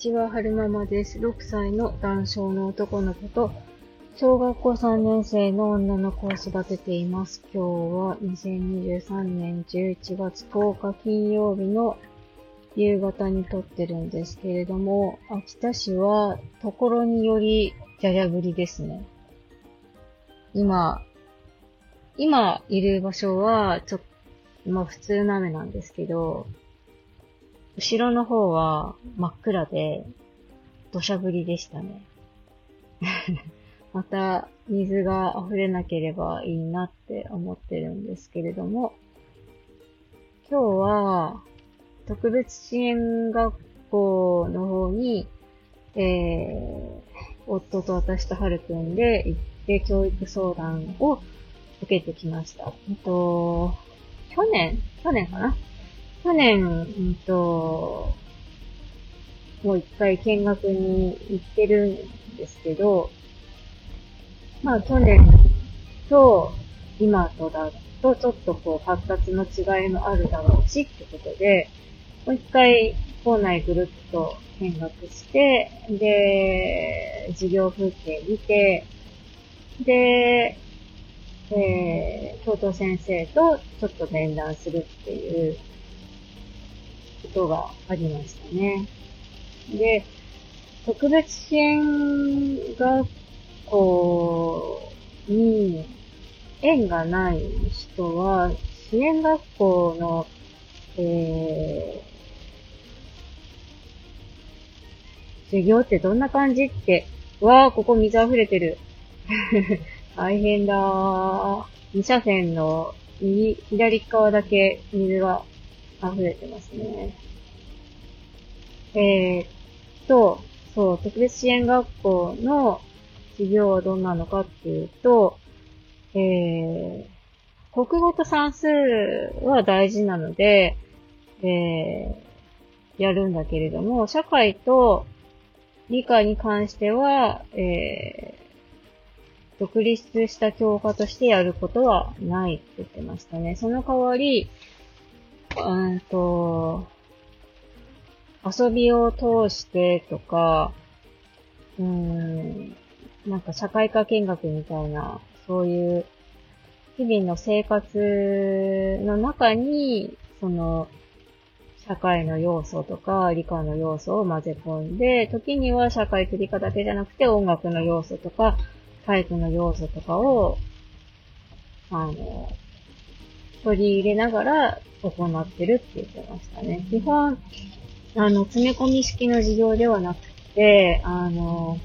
ちは、はるままです。6歳の男性の男の子と、小学校3年生の女の子を育てています。今日は2023年11月10日金曜日の夕方に撮ってるんですけれども、秋田市は、ところにより、じゃじゃ降りですね。今、今いる場所は、ちょっと、まあ普通の雨なんですけど、後ろの方は真っ暗で、土砂降りでしたね。また水が溢れなければいいなって思ってるんですけれども、今日は特別支援学校の方に、えー、夫と私とはるくんで行って教育相談を受けてきました。えっと、去年去年かな？去年、うんと、もう一回見学に行ってるんですけど、まあ去年と今とだとちょっとこう発達の違いもあるだろうしってことで、もう一回校内ぐるっと見学して、で、授業風景見て、で、えー、教頭先生とちょっと面談するっていうことがありましたね。で、特別支援学校に縁がない人は、支援学校の、えー、授業ってどんな感じって、わー、ここ水溢れてる。大変だー。二車線の右、左側だけ水が溢れてますね。えー、っと、そう、特別支援学校の授業はどんなのかっていうと、えー、国語と算数は大事なので、えー、やるんだけれども、社会と理科に関しては、えー、独立した教科としてやることはないって言ってましたね。その代わり、うんと、遊びを通してとか、うん、なんか社会科見学みたいな、そういう日々の生活の中に、その、社会の要素とか理科の要素を混ぜ込んで、時には社会と理科だけじゃなくて音楽の要素とか体育の要素とかを、あの、取り入れながら行ってるって言ってましたね。基本、あの、詰め込み式の授業ではなくて、あの、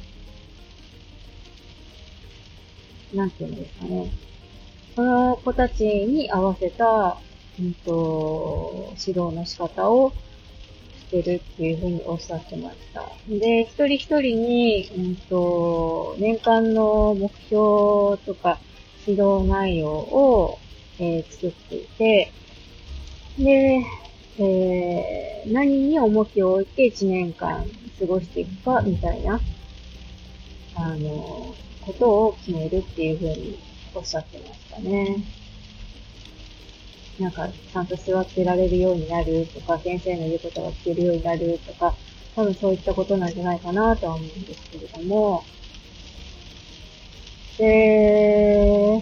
なんていうんですかね。その子たちに合わせた、うんと、指導の仕方をしてるっていうふうにおっしゃってました。で、一人一人に、うんと、年間の目標とか指導内容を、えー、作っていて、で、えー、何に重きを置いて1年間過ごしていくか、みたいな、あの、ことを決めるっていうふうにおっしゃってましたね。なんか、ちゃんと座ってられるようになるとか、先生の言うことが聞けるようになるとか、多分そういったことなんじゃないかなとは思うんですけれども、で、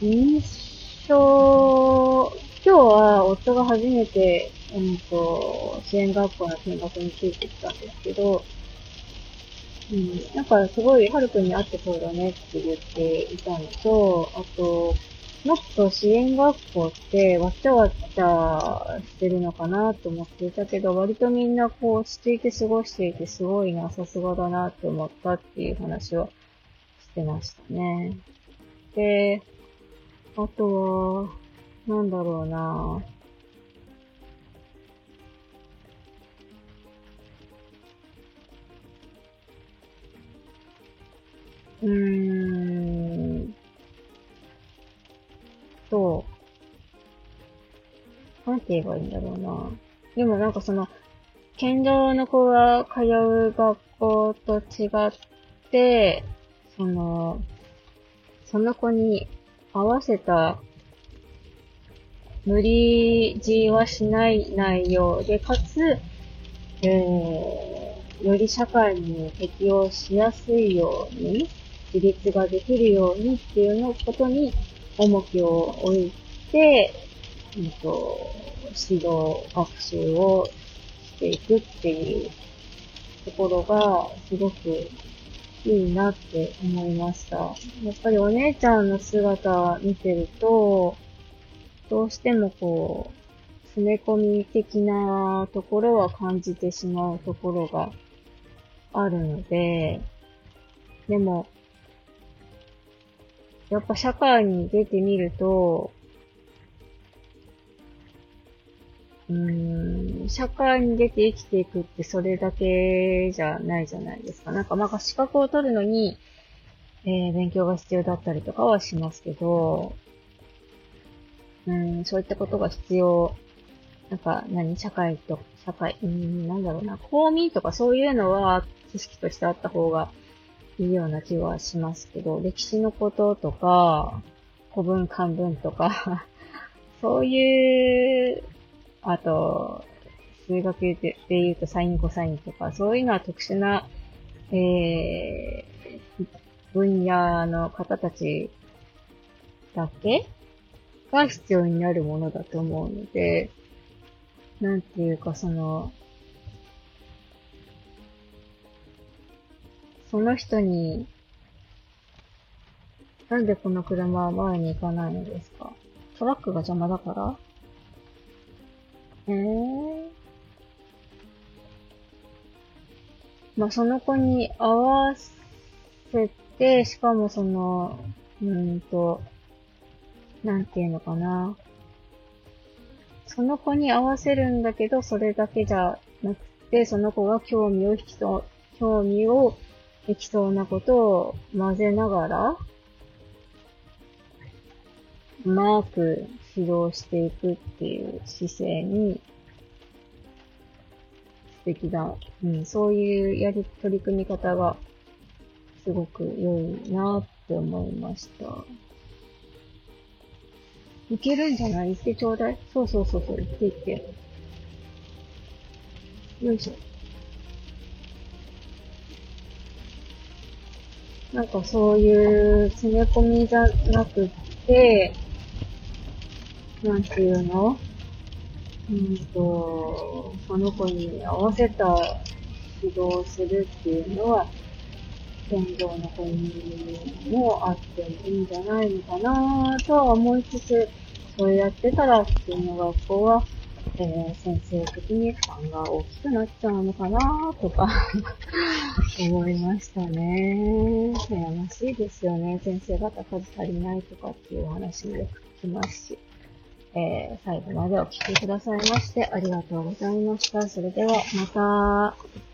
印象、今日は夫が初めて、うんと、支援学校の見学についてきたんですけど、うん、なんかすごい、はるくんに会ってそうだねって言っていたのと、あと、もっと支援学校ってわちゃわちゃしてるのかなと思っていたけど、割とみんなこう落ち着いて過ごしていてすごいな、さすがだなって思ったっていう話をしてましたね。で、あとは、なんだろうなうーん。と、なんて言えばいいんだろうな。でもなんかその、健常の子が通う学校と違って、その、その子に合わせた無理強いはしない内容で、かつ、えー、より社会に適応しやすいように、自立ができるようにっていうのことに重きを置いて、うんと、指導、学習をしていくっていうところが、すごくいいなって思いました。やっぱりお姉ちゃんの姿見てると、どうしてもこう、詰め込み的なところは感じてしまうところがあるので、でも、やっぱ社会に出てみると、うーん、社会に出て生きていくってそれだけじゃないじゃないですか。なんかまあ資格を取るのに、えー、勉強が必要だったりとかはしますけど、うん、そういったことが必要。なんか何、社会と、社会、うん、なんだろうな、公民とかそういうのは知識としてあった方がいいような気はしますけど、歴史のこととか、古文漢文とか そういうあと、数学で言うとサインコサインとか、そういうのは特殊な、えー、分野の方たちだけが必要になるものだと思うので、なんていうかその、その人に、なんでこの車は前に行かないのですか？トラックが邪魔だから？へえ。まあ、その子に合わせて、しかもその、うんと、なんていうのかな。その子に合わせるんだけど、それだけじゃなくて、その子が興味を引きそう、興味をできそうなことを混ぜながら、うまく指導していくっていう姿勢に、素敵だ。うん、そういうやり、取り組み方が、すごく良いなって思いました。いけるんじゃない？言ってちょうだい。そうそうそうそう、言って言って。よいしょ。なんかそういう詰め込みじゃなくって、なんていうの？うんと、その子に合わせた指導をするっていうのは、天道の子にもあってもいいんじゃないのかなとは思いつつ、そうやってたら普通の学校は、えー、先生的に負担が大きくなっちゃうのかなとか 思いましたね。悩ましいですよね。先生方数足りないとかっていうお話もよく聞きますし。えー、最後までお聴きくださいましてありがとうございました。それではまた。